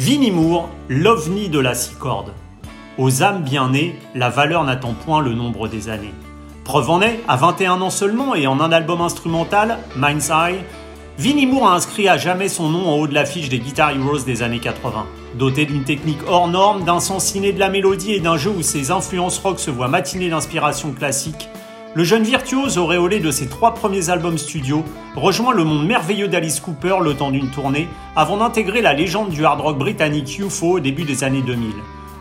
Vinnie Moore, l'ovni de la six cordes. Aux âmes bien nées, la valeur n'attend point le nombre des années. Preuve en est, à 21 ans seulement et en un album instrumental, Mind's Eye, Vinnie Moore a inscrit à jamais son nom en haut de l'affiche des Guitar Heroes des années 80. Doté d'une technique hors norme, d'un sens ciné de la mélodie et d'un jeu où ses influences rock se voient matinées d'inspiration classique, le jeune virtuose auréolé de ses trois premiers albums studio rejoint le monde merveilleux d'Alice Cooper le temps d'une tournée avant d'intégrer la légende du hard rock britannique UFO au début des années 2000.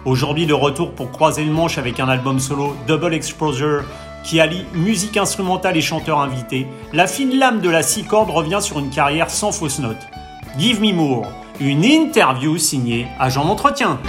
Aujourd'hui de retour pour croiser le manche avec un album solo Double Exposure qui allie musique instrumentale et chanteur invité, la fine lame de la six cordes revient sur une carrière sans fausse note. Give Me More, une interview signée Agent d'entretien.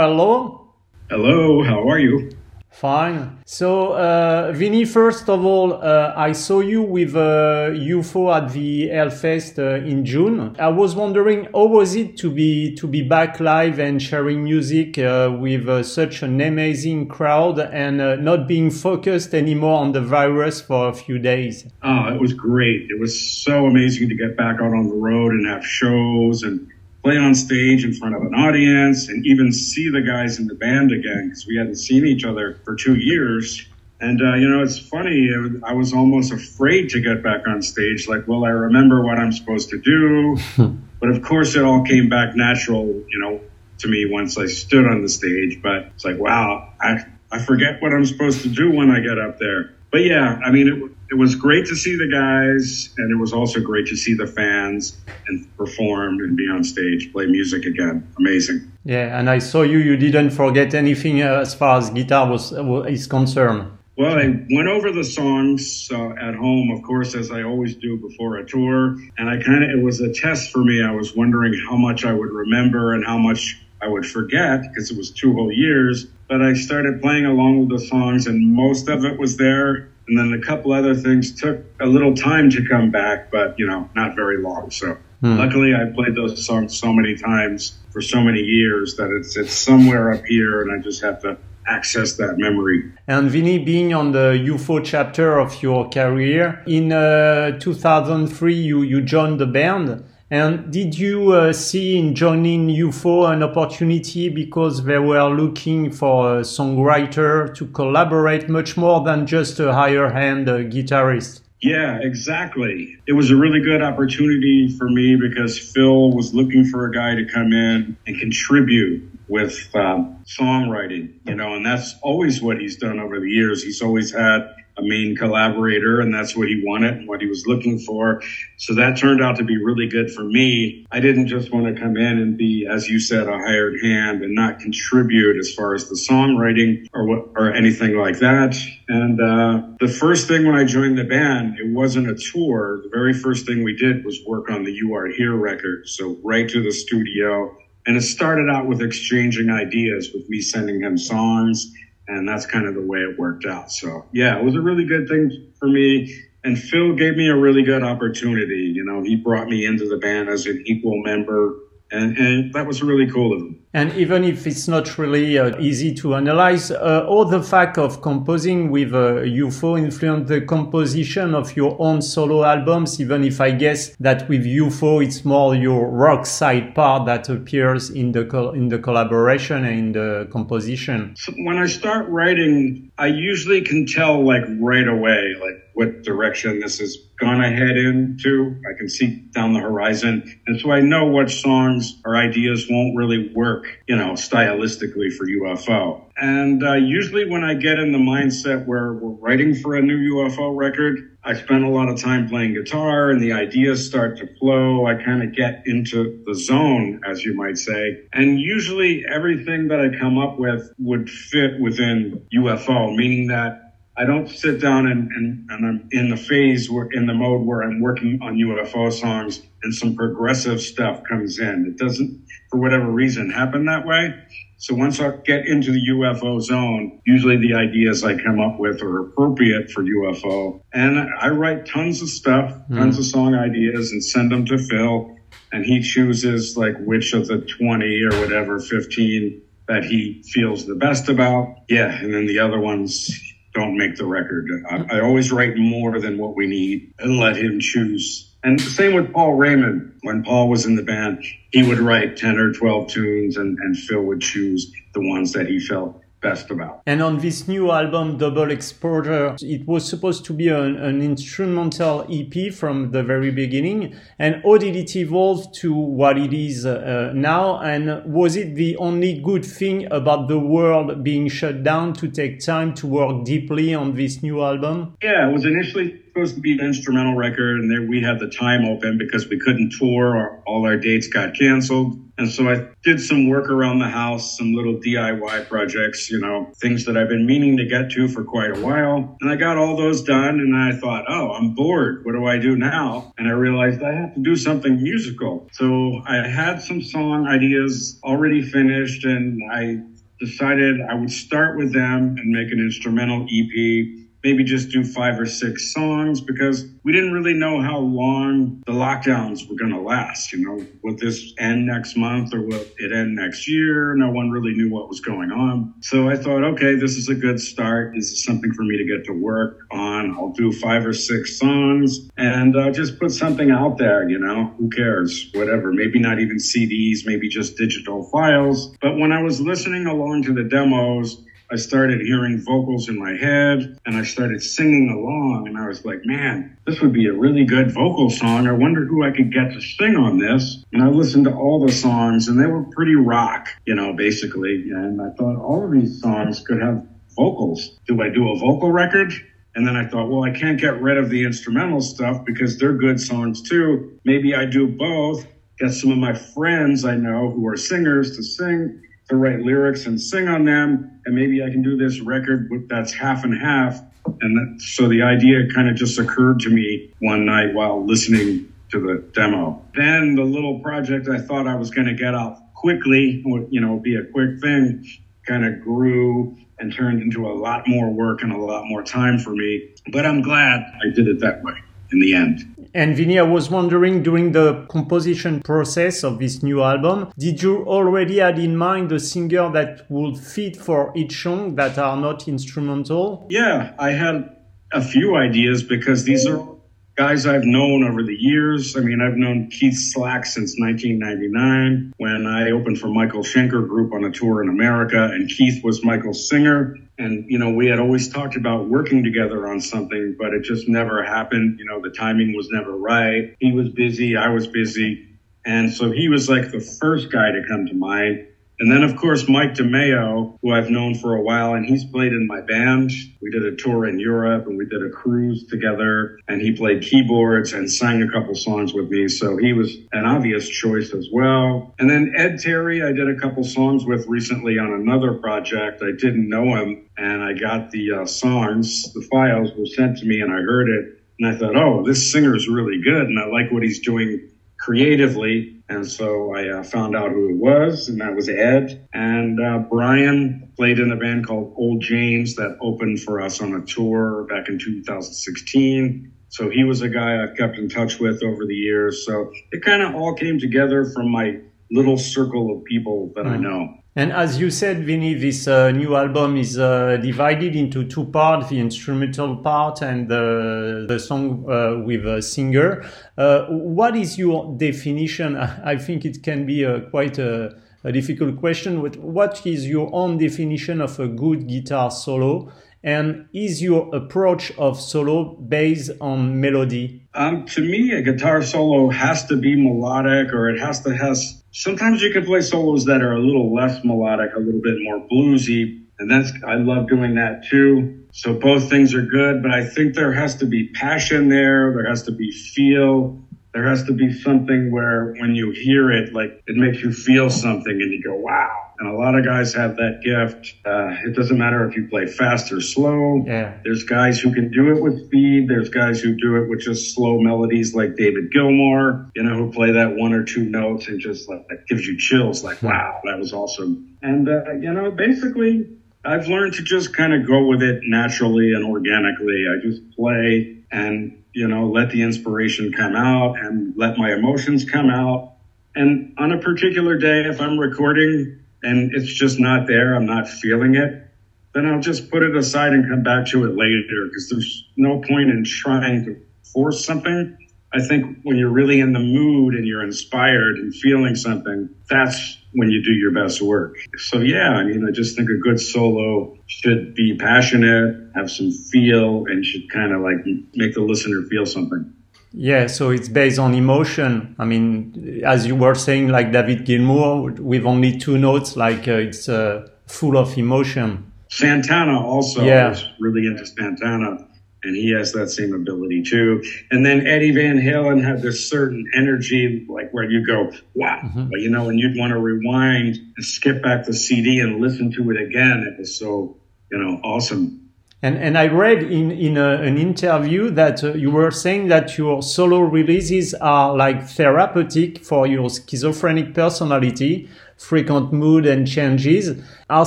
Hello. Hello, how are you? Fine. So, uh, Vinnie, first of all, uh, I saw you with uh, UFO at the Hellfest uh, in June. I was wondering how was it to be to be back live and sharing music uh, with uh, such an amazing crowd and uh, not being focused anymore on the virus for a few days. Oh, it was great. It was so amazing to get back out on the road and have shows and play on stage in front of an audience and even see the guys in the band again because we hadn't seen each other for two years. And, uh, you know, it's funny. I was almost afraid to get back on stage. Like, will I remember what I'm supposed to do? but of course, it all came back natural, you know, to me once I stood on the stage. But it's like, wow, I, I forget what I'm supposed to do when I get up there. But yeah, I mean, it, it was great to see the guys, and it was also great to see the fans and perform and be on stage, play music again. Amazing. Yeah, and I saw you. You didn't forget anything uh, as far as guitar was is concerned. Well, I went over the songs uh, at home, of course, as I always do before a tour, and I kind of it was a test for me. I was wondering how much I would remember and how much I would forget because it was two whole years. But I started playing along with the songs, and most of it was there and then a couple other things took a little time to come back, but you know, not very long. So hmm. luckily, I played those songs so many times for so many years that it's it's somewhere up here, and I just have to access that memory. And Vinnie, being on the UFO chapter of your career, in uh, 2003, you you joined the band. And did you uh, see in joining UFO an opportunity because they were looking for a songwriter to collaborate much more than just a higher hand uh, guitarist? Yeah, exactly. It was a really good opportunity for me because Phil was looking for a guy to come in and contribute with um, songwriting, you know, and that's always what he's done over the years. He's always had a main collaborator and that's what he wanted and what he was looking for. So that turned out to be really good for me. I didn't just want to come in and be, as you said, a hired hand and not contribute as far as the songwriting or what, or anything like that. And, uh, the first thing when I joined the band, it wasn't a tour. The very first thing we did was work on the You Are Here record. So right to the studio. And it started out with exchanging ideas with me sending him songs and that's kind of the way it worked out. So yeah, it was a really good thing for me. And Phil gave me a really good opportunity. You know, he brought me into the band as an equal member and, and that was really cool of him. And even if it's not really uh, easy to analyze, uh, all the fact of composing with uh, UFO influenced the composition of your own solo albums, even if I guess that with UFO it's more your rock side part that appears in the in the collaboration and in the composition. So when I start writing, I usually can tell like right away, like what direction this is gonna head into. I can see down the horizon. And so I know what songs or ideas won't really work, you know, stylistically for UFO. And uh, usually when I get in the mindset where we're writing for a new UFO record, I spend a lot of time playing guitar and the ideas start to flow. I kind of get into the zone, as you might say. And usually everything that I come up with would fit within UFO, meaning that I don't sit down and, and, and I'm in the phase where in the mode where I'm working on UFO songs and some progressive stuff comes in. It doesn't, for whatever reason, happen that way. So once I get into the UFO zone, usually the ideas I come up with are appropriate for UFO. And I write tons of stuff, mm. tons of song ideas and send them to Phil. And he chooses like which of the 20 or whatever, 15 that he feels the best about. Yeah. And then the other ones don't make the record. I, I always write more than what we need and let him choose. And same with Paul Raymond. When Paul was in the band, he would write 10 or 12 tunes and, and Phil would choose the ones that he felt best about. And on this new album, Double Exposure, it was supposed to be an, an, instrumental EP from the very beginning. And how did it evolve to what it is uh, now? And was it the only good thing about the world being shut down to take time to work deeply on this new album? Yeah, it was initially supposed to be an instrumental record, and there we had the time open because we couldn't tour. Or all our dates got canceled. And so I did some work around the house, some little DIY projects, you know, things that I've been meaning to get to for quite a while. And I got all those done and I thought, oh, I'm bored. What do I do now? And I realized I have to do something musical. So I had some song ideas already finished and I decided I would start with them and make an instrumental EP maybe just do five or six songs because we didn't really know how long the lockdowns were going to last. You know, would this end next month or will it end next year? No one really knew what was going on. So I thought, okay, this is a good start. This is something for me to get to work on. I'll do five or six songs and uh, just put something out there. You know, who cares? Whatever. Maybe not even CDs, maybe just digital files. But when I was listening along to the demos, I started hearing vocals in my head and I started singing along and I was like, man, this would be a really good vocal song. I wonder who I could get to sing on this. And I listened to all the songs and they were pretty rock, you know, basically. And I thought all of these songs could have vocals. Do I do a vocal record? And then I thought, well, I can't get rid of the instrumental stuff because they're good songs too. Maybe I do both, get some of my friends I know who are singers to sing to write lyrics and sing on them. And maybe I can do this record that's half and half. And that, so the idea kind of just occurred to me one night while listening to the demo. Then the little project I thought I was going to get out quickly, you know, be a quick thing, kind of grew and turned into a lot more work and a lot more time for me. But I'm glad I did it that way in the end. And Vinnie, I was wondering during the composition process of this new album, did you already had in mind the singer that would fit for each song that are not instrumental? Yeah, I had a few ideas because these are guys I've known over the years. I mean, I've known Keith Slack since 1999 when I opened for Michael Schenker Group on a tour in America, and Keith was Michael's singer. And, you know, we had always talked about working together on something, but it just never happened. You know, the timing was never right. He was busy, I was busy. And so he was like the first guy to come to mind. And then, of course, Mike DeMeo, who I've known for a while, and he's played in my band. We did a tour in Europe and we did a cruise together, and he played keyboards and sang a couple songs with me. So he was an obvious choice as well. And then Ed Terry, I did a couple songs with recently on another project. I didn't know him, and I got the uh, songs, the files were sent to me, and I heard it. And I thought, oh, this singer's really good, and I like what he's doing creatively. And so I uh, found out who it was, and that was Ed. And uh, Brian played in a band called Old James that opened for us on a tour back in 2016. So he was a guy I've kept in touch with over the years. So it kind of all came together from my little circle of people that mm. I know. And as you said, Vinnie, this uh, new album is uh, divided into two parts, the instrumental part and the, the song uh, with a singer. Uh, what is your definition? I think it can be a, quite a, a difficult question, but what is your own definition of a good guitar solo? And is your approach of solo based on melody? Um, to me, a guitar solo has to be melodic or it has to has Sometimes you can play solos that are a little less melodic, a little bit more bluesy, and that's I love doing that too. So both things are good, but I think there has to be passion there, there has to be feel, there has to be something where when you hear it, like it makes you feel something and you go, wow. And a lot of guys have that gift. Uh, it doesn't matter if you play fast or slow. Yeah. There's guys who can do it with speed. There's guys who do it with just slow melodies like David Gilmour, you know, who play that one or two notes and just like that gives you chills like, wow, that was awesome. And, uh, you know, basically I've learned to just kind of go with it naturally and organically. I just play and you know, let the inspiration come out and let my emotions come out. And on a particular day, if I'm recording and it's just not there, I'm not feeling it, then I'll just put it aside and come back to it later because there's no point in trying to force something. I think when you're really in the mood and you're inspired and feeling something, that's when you do your best work. So yeah, I mean, I just think a good solo should be passionate, have some feel, and should kind of like make the listener feel something. Yeah, so it's based on emotion. I mean, as you were saying, like David Gilmour, with only two notes, like uh, it's uh, full of emotion. Santana also yeah. was really into Santana and he has that same ability too. And then Eddie Van Halen had this certain energy, like where you go, wow, mm-hmm. but you know, and you'd want to rewind and skip back the CD and listen to it again. It was so, you know, awesome. And, and I read in, in a, an interview that uh, you were saying that your solo releases are like therapeutic for your schizophrenic personality, frequent mood and changes. Are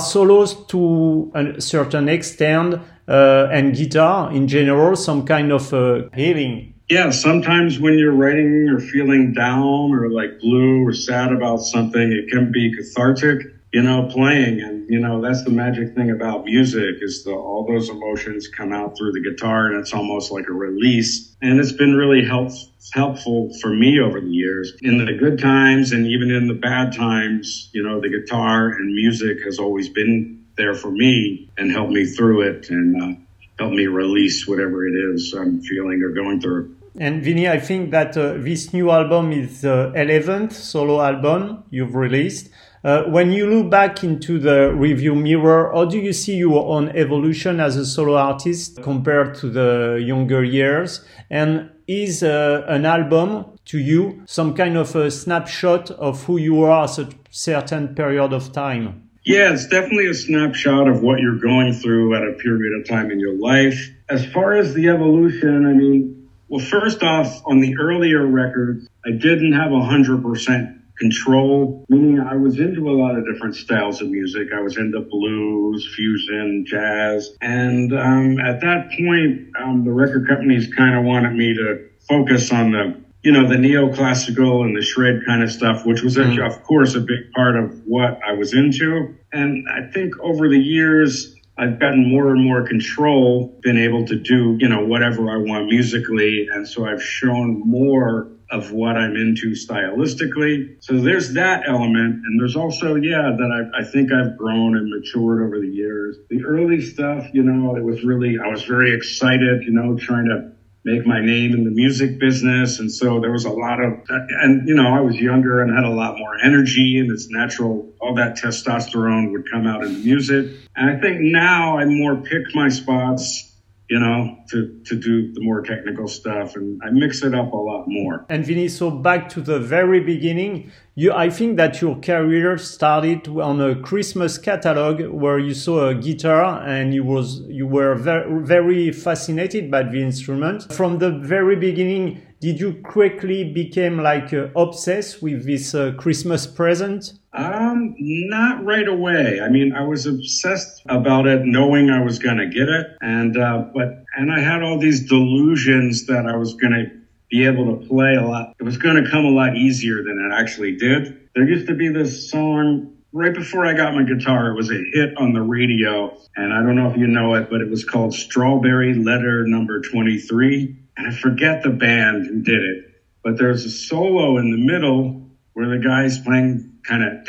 solos to a certain extent uh, and guitar in general some kind of uh, healing yeah sometimes when you're writing or feeling down or like blue or sad about something it can be cathartic you know playing and you know that's the magic thing about music is the all those emotions come out through the guitar and it's almost like a release and it's been really help, helpful for me over the years in the good times and even in the bad times you know the guitar and music has always been there for me and helped me through it and uh, help me release whatever it is I'm feeling or going through. And Vinnie, I think that uh, this new album is the 11th solo album you've released. Uh, when you look back into the review mirror, how do you see your own evolution as a solo artist compared to the younger years? And is uh, an album to you some kind of a snapshot of who you are at a certain period of time? Yeah, it's definitely a snapshot of what you're going through at a period of time in your life. As far as the evolution, I mean, well, first off, on the earlier records, I didn't have 100% control, meaning I was into a lot of different styles of music. I was into blues, fusion, jazz. And um, at that point, um, the record companies kind of wanted me to focus on the you know, the neoclassical and the shred kind of stuff, which was, mm-hmm. of course, a big part of what I was into. And I think over the years, I've gotten more and more control, been able to do, you know, whatever I want musically. And so I've shown more of what I'm into stylistically. So there's that element. And there's also, yeah, that I, I think I've grown and matured over the years. The early stuff, you know, it was really, I was very excited, you know, trying to make my name in the music business. And so there was a lot of, and you know, I was younger and had a lot more energy and it's natural. All that testosterone would come out in the music. And I think now I more pick my spots you know, to, to do the more technical stuff. And I mix it up a lot more. And Vinnie, so back to the very beginning, you, I think that your career started on a Christmas catalog where you saw a guitar and you was, you were very, very fascinated by the instrument. From the very beginning, did you quickly become like uh, obsessed with this uh, Christmas present? Um, not right away. I mean, I was obsessed about it, knowing I was going to get it, and uh, but and I had all these delusions that I was going to be able to play a lot. It was going to come a lot easier than it actually did. There used to be this song right before I got my guitar. It was a hit on the radio, and I don't know if you know it, but it was called Strawberry Letter Number Twenty Three and I forget the band who did it, but there's a solo in the middle where the guy's playing kind of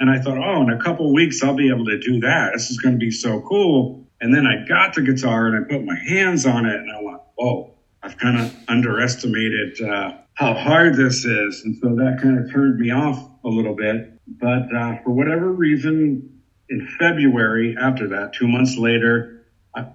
and I thought, oh, in a couple weeks I'll be able to do that. This is going to be so cool. And then I got the guitar and I put my hands on it and I went, whoa, I've kind of underestimated uh, how hard this is. And so that kind of turned me off a little bit. But uh, for whatever reason, in February after that, two months later,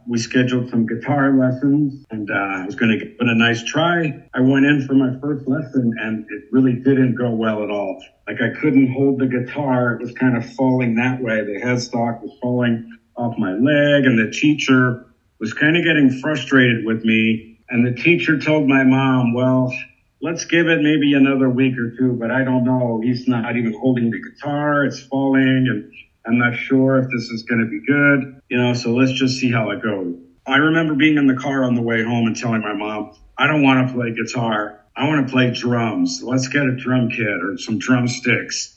we scheduled some guitar lessons and uh, I was going to give it a nice try. I went in for my first lesson and it really didn't go well at all. Like I couldn't hold the guitar. It was kind of falling that way. The headstock was falling off my leg and the teacher was kind of getting frustrated with me. And the teacher told my mom, well, let's give it maybe another week or two, but I don't know. He's not even holding the guitar. It's falling and I'm not sure if this is going to be good, you know, so let's just see how it goes. I remember being in the car on the way home and telling my mom, I don't want to play guitar. I want to play drums. Let's get a drum kit or some drumsticks.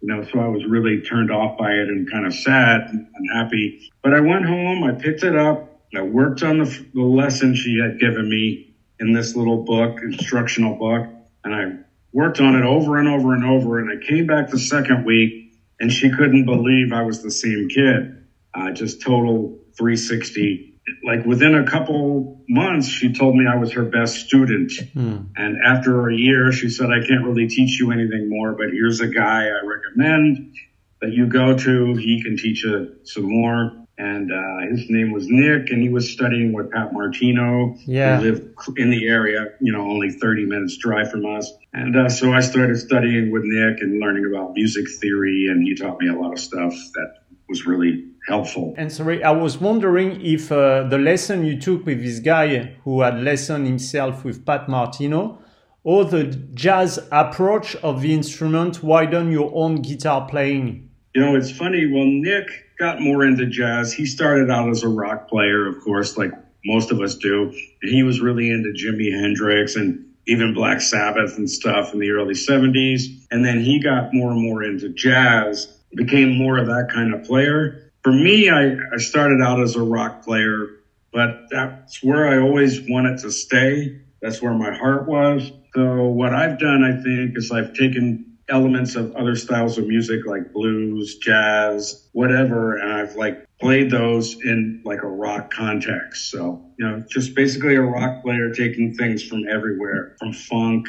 You know, so I was really turned off by it and kind of sad and unhappy. But I went home, I picked it up, I worked on the, the lesson she had given me in this little book, instructional book, and I worked on it over and over and over. And I came back the second week and she couldn't believe I was the same kid. Uh, just total 360 like within a couple months, she told me I was her best student. Hmm. And after a year, she said, I can't really teach you anything more, but here's a guy I recommend that you go to. He can teach you some more. And uh, his name was Nick, and he was studying with Pat Martino. Yeah. He lived in the area, you know, only 30 minutes drive from us. And uh, so I started studying with Nick and learning about music theory, and he taught me a lot of stuff that was really helpful. And sorry, I was wondering if uh, the lesson you took with this guy who had lesson himself with Pat Martino, or the jazz approach of the instrument widen your own guitar playing? You know, it's funny. Well, Nick got more into jazz. He started out as a rock player, of course, like most of us do. And he was really into Jimi Hendrix and even Black Sabbath and stuff in the early 70s. And then he got more and more into jazz became more of that kind of player. For me, I, I started out as a rock player, but that's where I always wanted to stay. That's where my heart was. So what I've done, I think, is I've taken elements of other styles of music like blues, jazz, whatever, and I've like played those in like a rock context. So, you know, just basically a rock player taking things from everywhere, from funk,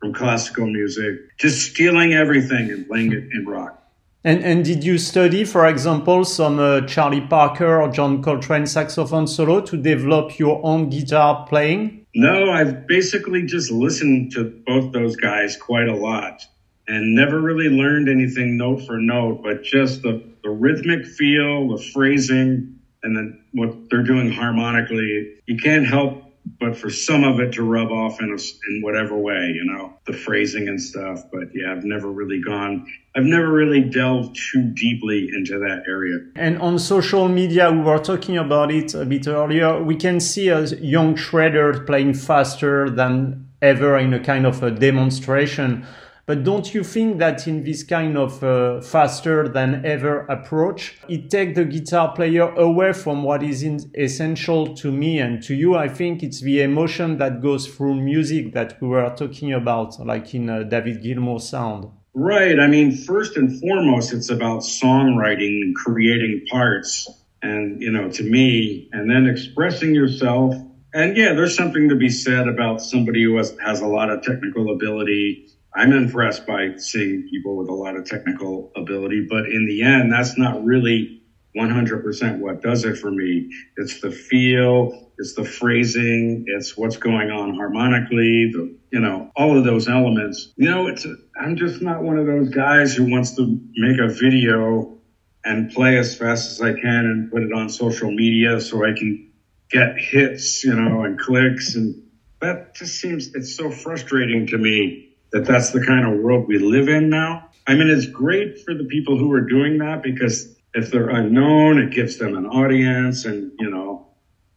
from classical music, just stealing everything and playing it in rock. And, and did you study, for example, some uh, Charlie Parker or John Coltrane saxophone solo to develop your own guitar playing? No, I've basically just listened to both those guys quite a lot and never really learned anything note for note, but just the, the rhythmic feel, the phrasing, and then what they're doing harmonically. You can't help but for some of it to rub off in a, in whatever way, you know, the phrasing and stuff. But yeah, I've never really gone, I've never really delved too deeply into that area. And on social media, we were talking about it a bit earlier. We can see a young Shredder playing faster than ever in a kind of a demonstration. But don't you think that in this kind of uh, faster than ever approach, it takes the guitar player away from what is essential to me and to you? I think it's the emotion that goes through music that we were talking about, like in uh, David Gilmour sound. Right. I mean, first and foremost, it's about songwriting and creating parts. And, you know, to me, and then expressing yourself. And yeah, there's something to be said about somebody who has, has a lot of technical ability I'm impressed by seeing people with a lot of technical ability, but in the end, that's not really 100% what does it for me. It's the feel, it's the phrasing, it's what's going on harmonically, the, you know, all of those elements. You know, it's, I'm just not one of those guys who wants to make a video and play as fast as I can and put it on social media so I can get hits, you know, and clicks. And that just seems, it's so frustrating to me that that's the kind of world we live in now. I mean, it's great for the people who are doing that because if they're unknown, it gives them an audience and, you know,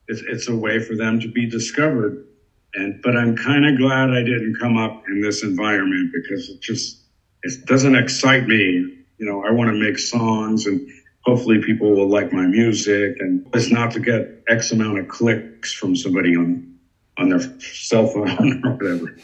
it's, it's a way for them to be discovered. And, but I'm kind of glad I didn't come up in this environment because it just, it doesn't excite me. You know, I want to make songs and hopefully people will like my music and it's not to get X amount of clicks from somebody on on their cell phone or whatever.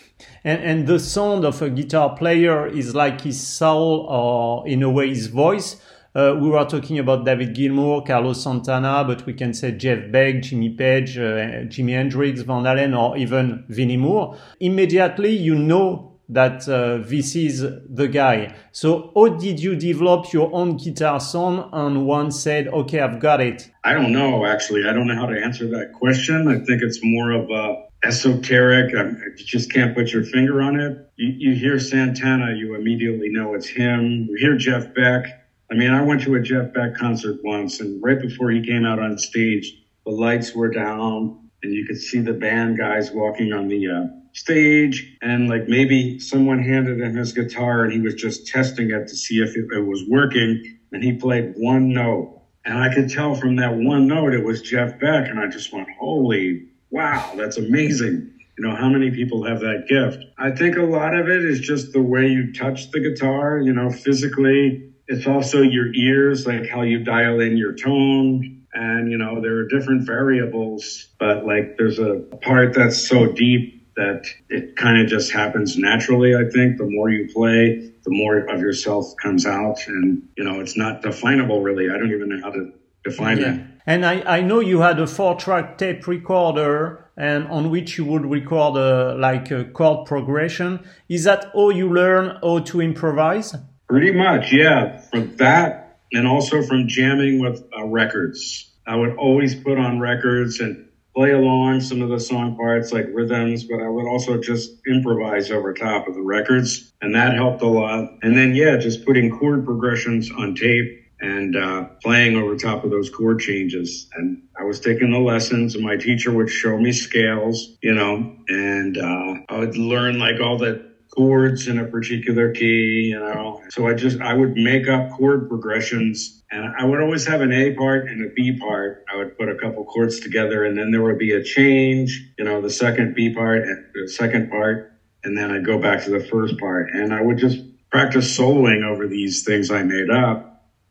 And, and the sound of a guitar player is like his soul or in a way his voice. Uh, we were talking about David Gilmour, Carlos Santana, but we can say Jeff Beck, Jimmy Page, uh, Jimi Hendrix, Van Halen, or even Vinnie Moore. Immediately, you know that uh, this is the guy. So, how did you develop your own guitar sound? And one said, "Okay, I've got it." I don't know. Actually, I don't know how to answer that question. I think it's more of a esoteric. I, you just can't put your finger on it. You, you hear Santana, you immediately know it's him. You hear Jeff Beck. I mean, I went to a Jeff Beck concert once, and right before he came out on stage, the lights were down, and you could see the band guys walking on the uh, stage, and like maybe someone handed him his guitar, and he was just testing it to see if it, it was working, and he played one note. And I could tell from that one note it was Jeff Beck, and I just went, "Holy wow, that's amazing. You know, how many people have that gift? I think a lot of it is just the way you touch the guitar, you know, physically. It's also your ears, like how you dial in your tone. And, you know, there are different variables, but like there's a part that's so deep that it kind of just happens naturally. I think the more you play, the more of yourself comes out. And, you know, it's not definable really. I don't even know how to define yeah. it. And I, I know you had a four track tape recorder and on which you would record a, like a chord progression. Is that how you learn how to improvise? Pretty much, yeah. From that and also from jamming with uh, records. I would always put on records and play along some of the song parts like rhythms, but I would also just improvise over top of the records. And that helped a lot. And then, yeah, just putting chord progressions on tape and uh, playing over top of those chord changes. And I was taking the lessons, and my teacher would show me scales, you know, and uh, I would learn like all the chords in a particular key, you know. So I just I would make up chord progressions, and I would always have an A part and a B part. I would put a couple chords together, and then there would be a change, you know, the second B part, the second part, and then I'd go back to the first part, and I would just practice soloing over these things I made up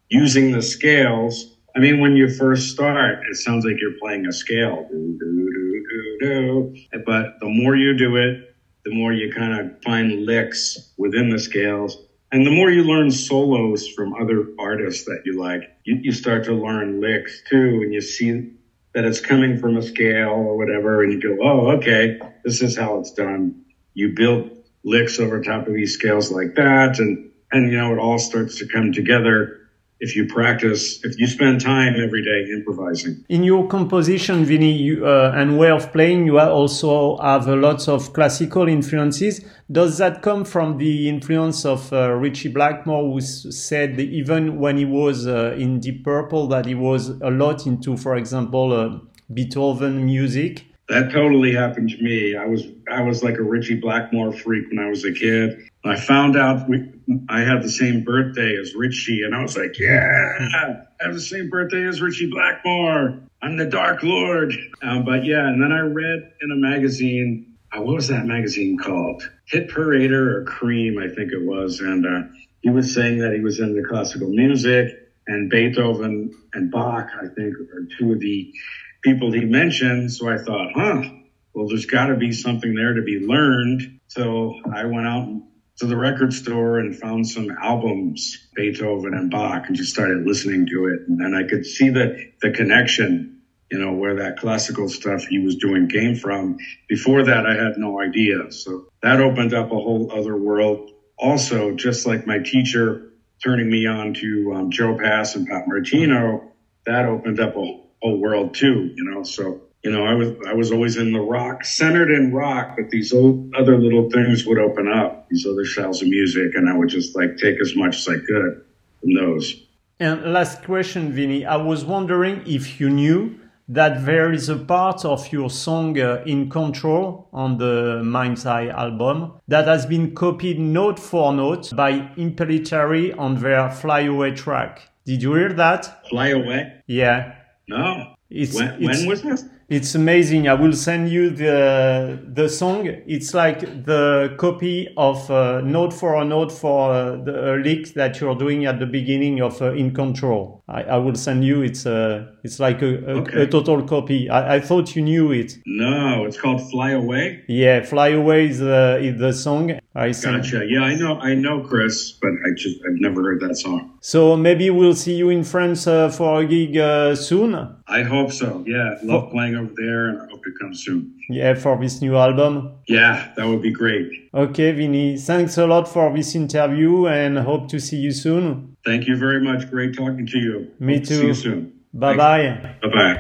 using the scales. I mean, when you first start, it sounds like you're playing a scale. But the more you do it, the more you kind of find licks within the scales. And the more you learn solos from other artists that you like, you, you start to learn licks too. And you see that it's coming from a scale or whatever. And you go, oh, okay, this is how it's done. You build licks over top of these scales like that. And, and, you know, it all starts to come together if you practice, if you spend time every day improvising. In your composition, Vinnie, you, uh, and way of playing, you also have a lot of classical influences. Does that come from the influence of uh, Ritchie Blackmore, who said even when he was uh, in Deep Purple that he was a lot into, for example, uh, Beethoven music? That totally happened to me. I was I was like a Ritchie Blackmore freak when I was a kid. I found out we, I had the same birthday as Ritchie, and I was like, yeah, I have the same birthday as Ritchie Blackmore. I'm the Dark Lord. Um, but yeah, and then I read in a magazine, uh, what was that magazine called? Hit Parader or Creem, I think it was, and uh, he was saying that he was into classical music, and Beethoven and Bach, I think, are two of the people he mentioned. So I thought, huh, well, there's got to be something there to be learned. So I went out to the record store and found some albums, Beethoven and Bach, and just started listening to it. And I could see the, the connection, you know, where that classical stuff he was doing came from. Before that, I had no idea. So that opened up a whole other world. Also, just like my teacher turning me on to um, Joe Pass and Pat Martino, that opened up a whole world too, you know. So you know, I was I was always in the rock, centered in rock, but these old, other little things would open up, these other styles of music, and I would just like take as much as I could from those. And last question, Vinnie, I was wondering if you knew that there is a part of your song uh, in control on the mind's eye album that has been copied note for note by impellitteri on their fly away track did you hear that fly away yeah no. It's, when, it's, when was this? It's amazing. I will send you the the song. It's like the copy of uh, note for a note for uh, the lick that you're doing at the beginning of uh, In Control. I, I, will send you. It's uh, it's like a, a, okay. a total copy. I, I, thought you knew it. No, it's called Fly Away. Yeah, Fly Away is, uh, is the song. I gotcha. Yeah, I know. I know Chris, but I just I've never heard that song. So maybe we'll see you in France uh, for a gig soon. I hope so. Yeah, love oh. playing over there, and I hope to come soon. Yeah, for this new album. Yeah, that would be great. Okay, Vinnie. Thanks a lot for this interview, and hope to see you soon. Thank you very much. Great talking to you. Me hope too. see you soon. Bye bye. Bye bye.